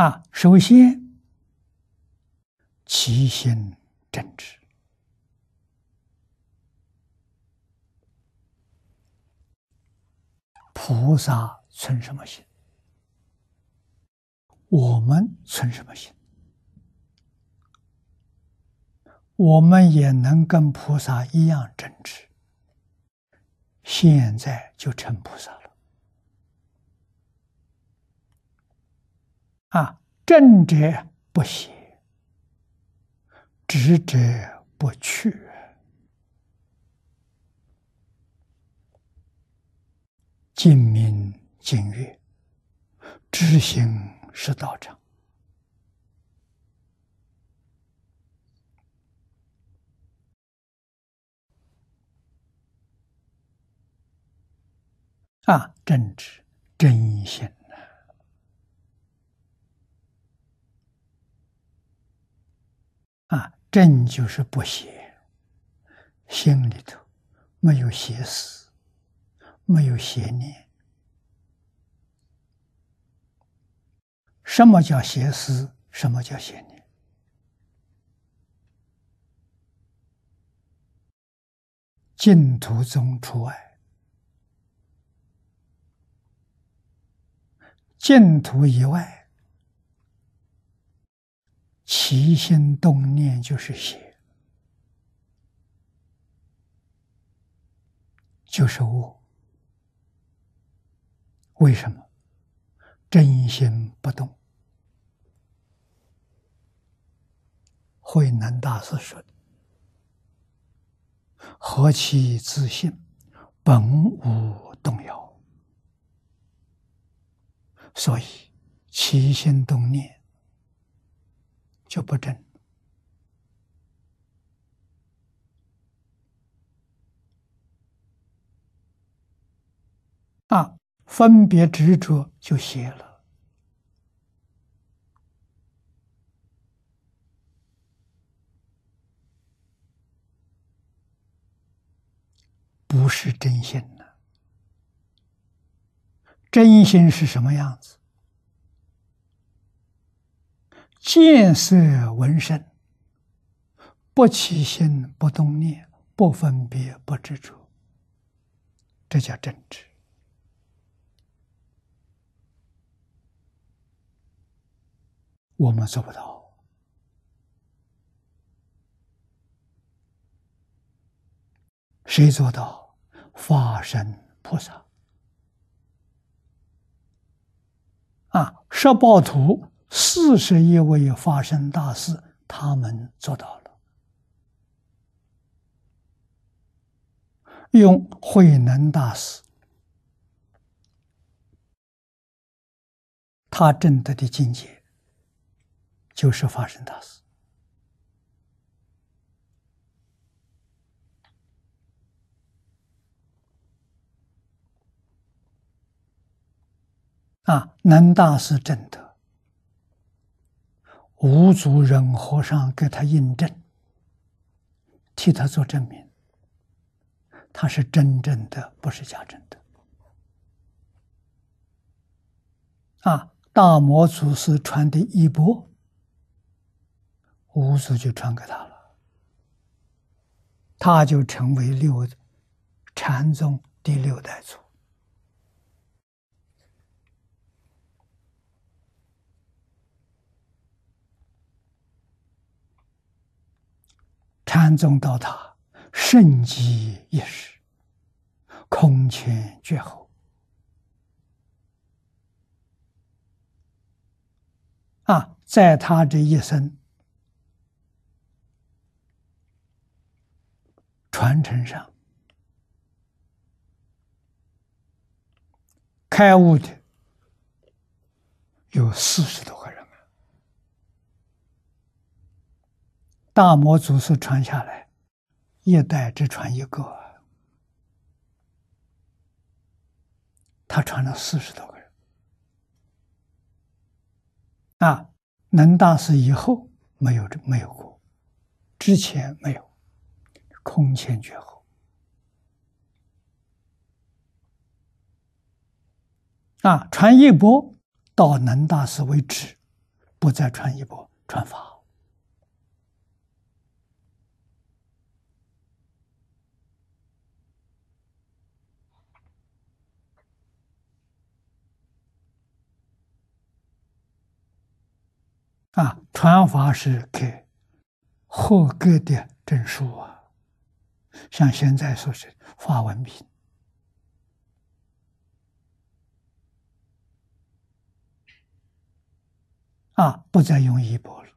啊，首先其心正直，菩萨存什么心？我们存什么心？我们也能跟菩萨一样正直，现在就成菩萨了。啊，正者不邪，直者不屈，净明净月，知行是道场。啊，正直真心。啊，正就是不邪，心里头没有邪思，没有邪念。什么叫邪思？什么叫邪念？净土宗除外，净土以外。起心动念就是邪，就是恶。为什么？真心不动。慧能大师说：“何其自信，本无动摇。”所以起心动念。就不正啊，分别执着就邪了，不是真心呢。真心是什么样子？见色闻声，不起心，不动念，不分别，不执着，这叫正直。我们做不到，谁做到？法身菩萨啊，十报图。四十一位发生大事，他们做到了。用慧能大师他证得的境界，就是发生大事啊！能大师证得。五祖人和尚给他印证，替他做证明，他是真正的，不是假正的。啊，大魔祖师传的衣钵，五祖就传给他了，他就成为六禅宗第六代祖。禅宗到他盛极一时，空前绝后啊！在他这一生传承上，开悟的有四十多个人。大魔祖师传下来，一代只传一个，他传了四十多个人。啊，能大师以后没有这没有过，之前没有，空前绝后。啊，传一波到能大师为止，不再传一波，传法。啊，传法是给合格的证书啊，像现在说是发文凭啊，不再用衣钵了。